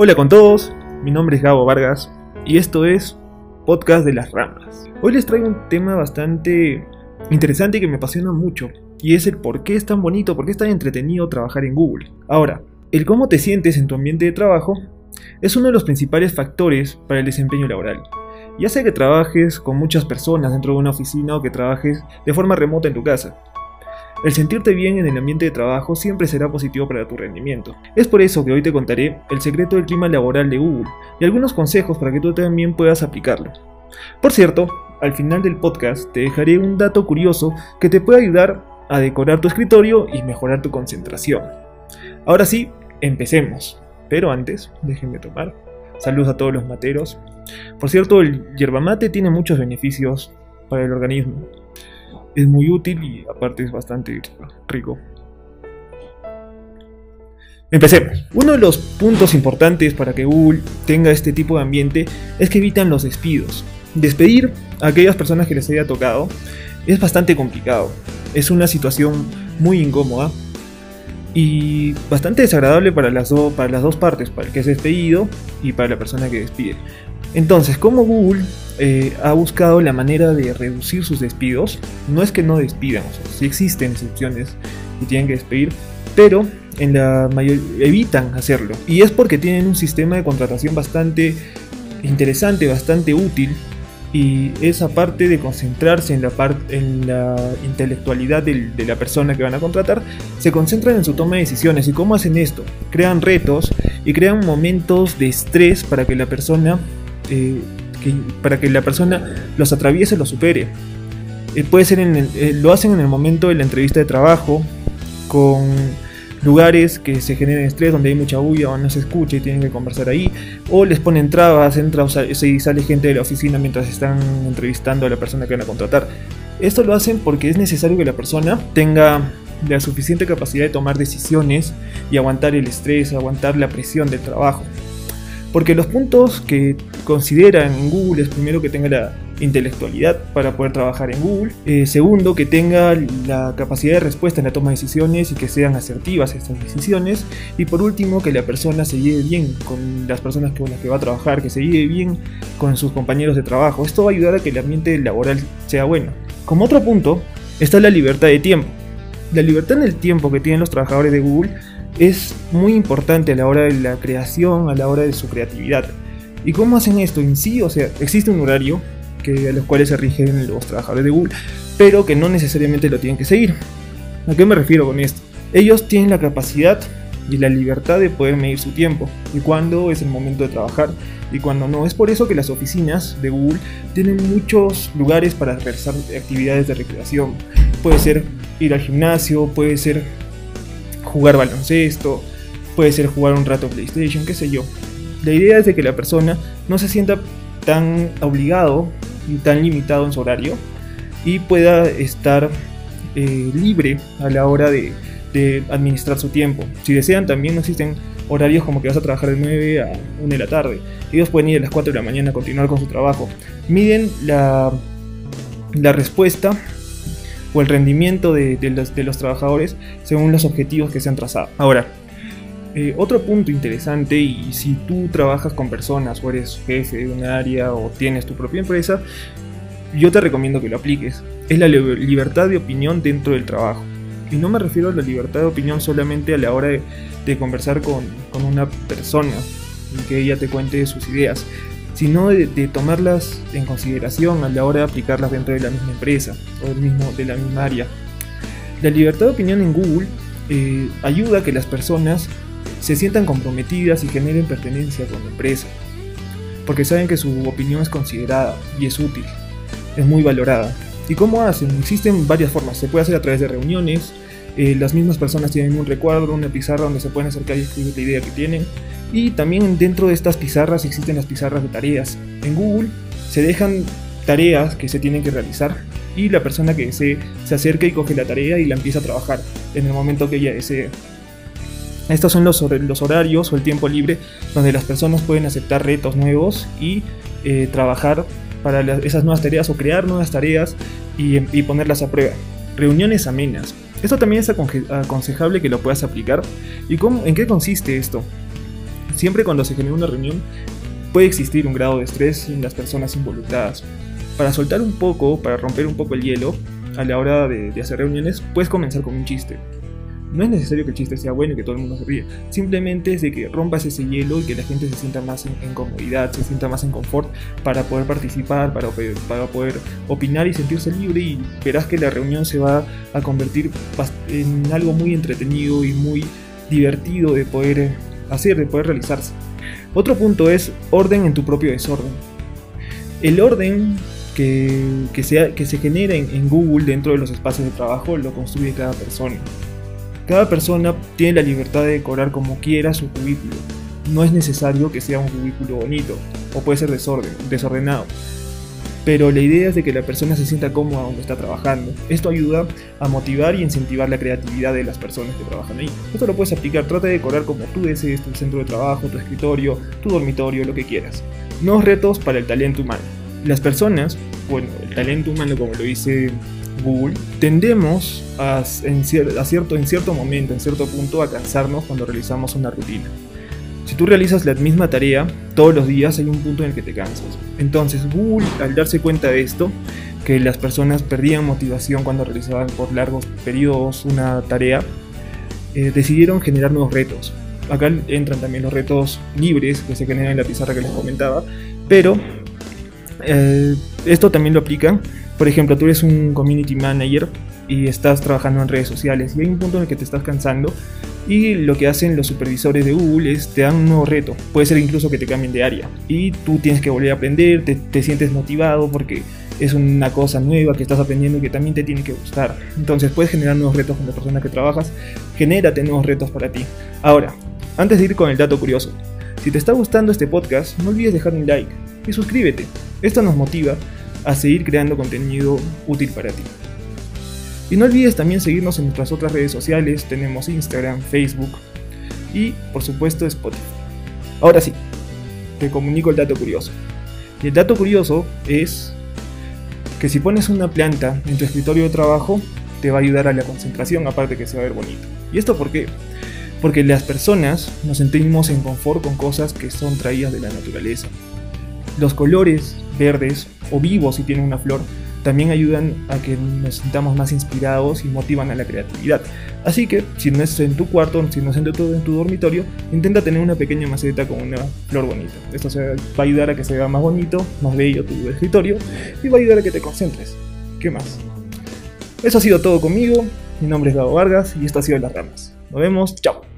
Hola con todos, mi nombre es Gabo Vargas y esto es Podcast de las Ramas. Hoy les traigo un tema bastante interesante que me apasiona mucho y es el por qué es tan bonito, por qué es tan entretenido trabajar en Google. Ahora, el cómo te sientes en tu ambiente de trabajo es uno de los principales factores para el desempeño laboral. Ya sea que trabajes con muchas personas dentro de una oficina o que trabajes de forma remota en tu casa. El sentirte bien en el ambiente de trabajo siempre será positivo para tu rendimiento. Es por eso que hoy te contaré el secreto del clima laboral de Google y algunos consejos para que tú también puedas aplicarlo. Por cierto, al final del podcast te dejaré un dato curioso que te puede ayudar a decorar tu escritorio y mejorar tu concentración. Ahora sí, empecemos. Pero antes, déjenme tomar. Saludos a todos los materos. Por cierto, el yerba mate tiene muchos beneficios para el organismo es muy útil y aparte es bastante rico. Empecemos. Uno de los puntos importantes para que Google tenga este tipo de ambiente es que evitan los despidos. Despedir a aquellas personas que les haya tocado es bastante complicado. Es una situación muy incómoda y bastante desagradable para las, para las dos partes, para el que es despedido y para la persona que despide. Entonces, ¿cómo Google eh, ha buscado la manera de reducir sus despidos? No es que no despidan, o sea, sí existen excepciones y tienen que despedir, pero en la mayoría evitan hacerlo. Y es porque tienen un sistema de contratación bastante interesante, bastante útil. Y esa parte de concentrarse en la, en la intelectualidad de la persona que van a contratar, se concentran en su toma de decisiones. ¿Y cómo hacen esto? Crean retos y crean momentos de estrés para que la persona eh, para que la persona los atraviese, los supere. Eh, puede ser eh, lo hacen en el momento de la entrevista de trabajo, con lugares que se generen estrés, donde hay mucha bulla o no se escucha y tienen que conversar ahí, o les ponen trabas, entra y sale gente de la oficina mientras están entrevistando a la persona que van a contratar. Esto lo hacen porque es necesario que la persona tenga la suficiente capacidad de tomar decisiones y aguantar el estrés, aguantar la presión del trabajo. Porque los puntos que consideran en Google es primero que tenga la intelectualidad para poder trabajar en Google. Eh, segundo, que tenga la capacidad de respuesta en la toma de decisiones y que sean asertivas estas decisiones. Y por último, que la persona se lleve bien con las personas con las que va a trabajar, que se lleve bien con sus compañeros de trabajo. Esto va a ayudar a que el ambiente laboral sea bueno. Como otro punto, está la libertad de tiempo. La libertad en el tiempo que tienen los trabajadores de Google es muy importante a la hora de la creación, a la hora de su creatividad. ¿Y cómo hacen esto en sí? O sea, existe un horario que, a los cuales se rigen los trabajadores de Google, pero que no necesariamente lo tienen que seguir. ¿A qué me refiero con esto? Ellos tienen la capacidad y la libertad de poder medir su tiempo y cuándo es el momento de trabajar y cuándo no. Es por eso que las oficinas de Google tienen muchos lugares para realizar actividades de recreación. Puede ser ir al gimnasio, puede ser jugar baloncesto, puede ser jugar un rato PlayStation, qué sé yo. La idea es de que la persona no se sienta tan obligado y tan limitado en su horario y pueda estar eh, libre a la hora de, administrar su tiempo. Si desean, también existen horarios como que vas a trabajar de 9 a 1 de la tarde. Ellos pueden ir a las 4 de la mañana a continuar con su trabajo. Miden la, la respuesta o el rendimiento de, los, trabajadores según los objetivos que se han trazado. Ahora, eh, otro punto interesante, y si tú trabajas con personas o eres jefe de un área o tienes tu propia empresa, yo te recomiendo que lo apliques. Es la libertad de opinión dentro del trabajo. Y no me refiero a la libertad de opinión solamente a la hora de, conversar con, con, una persona y que ella te cuente sus ideas, sino de, tomarlas en consideración a la hora de aplicarlas dentro de la misma empresa o del mismo, de la misma área. La libertad de opinión en Google eh, ayuda a que las personas se sientan comprometidas y generen pertenencia con la empresa, porque saben que su opinión es considerada y es útil, es muy valorada. ¿Y cómo hacen? Existen varias formas, se puede hacer a través de reuniones, las mismas personas tienen un recuadro, una pizarra donde se pueden acercar y escribir la idea que tienen, y también dentro de estas pizarras existen las pizarras de tareas. En Google se dejan tareas que se tienen que realizar y la persona que se, se acerca y coge la tarea y la empieza a trabajar en el momento que ella desee. Estos son los, los horarios o el tiempo libre donde las personas pueden aceptar retos nuevos y eh, trabajar para esas nuevas tareas o crear nuevas tareas y, y ponerlas a prueba. Reuniones amenas. Esto también es aconsejable que lo puedas aplicar. ¿Y cómo, en qué consiste esto? Siempre cuando se genera una reunión puede existir un grado de estrés en las personas involucradas. Para soltar un poco, para romper un poco el hielo, a la hora de, de hacer reuniones, puedes comenzar con un chiste. No es necesario que el chiste sea bueno y que todo el mundo se ríe. Simplemente es de que rompas ese hielo y que la gente se sienta más en, comodidad, se sienta más en confort para poder participar, para, para poder opinar y sentirse libre y verás que la reunión se va a convertir en algo muy entretenido y muy divertido de poder hacer, de poder realizarse. Otro punto es orden en tu propio desorden. El orden que, que, sea, que se genera en, en Google dentro de los espacios de trabajo lo construye cada persona. Cada persona tiene la libertad de decorar como quiera su cubículo. No es necesario que sea un cubículo bonito, o puede ser desorden, desordenado. Pero la idea es de que la persona se sienta cómoda donde está trabajando. Esto ayuda a motivar y incentivar la creatividad de las personas que trabajan ahí. Esto lo puedes aplicar, trata de decorar como tú desees tu centro de trabajo, tu escritorio, tu dormitorio, lo que quieras. Nuevos retos para el talento humano. Las personas, bueno, el talento humano como lo dice Google, tendemos a, en, cierto, en cierto momento, en cierto punto, a cansarnos cuando realizamos una rutina. Si tú realizas la misma tarea todos los días, hay un punto en el que te cansas. Entonces, Google, al darse cuenta de esto, que las personas perdían motivación cuando realizaban por largos periodos una tarea, eh, decidieron generar nuevos retos. Acá entran también los retos libres que se generan en la pizarra que les comentaba, pero eh, esto también lo aplican por ejemplo, tú eres un community manager y estás trabajando en redes sociales y hay un punto en el que te estás cansando y lo que hacen los supervisores de Google es te dan un nuevo reto. Puede ser incluso que te cambien de área y tú tienes que volver a aprender, te, sientes motivado porque es una cosa nueva que estás aprendiendo y que también te tiene que gustar. Entonces puedes generar nuevos retos con la persona que trabajas, genérate nuevos retos para ti. Ahora, antes de ir con el dato curioso, si te está gustando este podcast, no olvides dejar un like y suscríbete. Esto nos motiva a seguir creando contenido útil para ti. Y no olvides también seguirnos en nuestras otras redes sociales, tenemos Instagram, Facebook y por supuesto Spotify. Ahora sí, te comunico el dato curioso. Y el dato curioso es que si pones una planta en tu escritorio de trabajo, te va a ayudar a la concentración, aparte que se va a ver bonito. ¿Y esto por qué? Porque las personas nos sentimos en confort con cosas que son traídas de la naturaleza. Los colores verdes o vivos si tienen una flor también ayudan a que nos sintamos más inspirados y motivan a la creatividad. Así que, si no es en tu cuarto, si no es en tu, en tu dormitorio, intenta tener una pequeña maceta con una flor bonita. Esto va a ayudar a que se vea más bonito, más bello tu escritorio y va a ayudar a que te concentres. ¿Qué más? Eso ha sido todo conmigo. Mi nombre es Gabo Vargas y esto ha sido Las Ramas. Nos vemos, chao.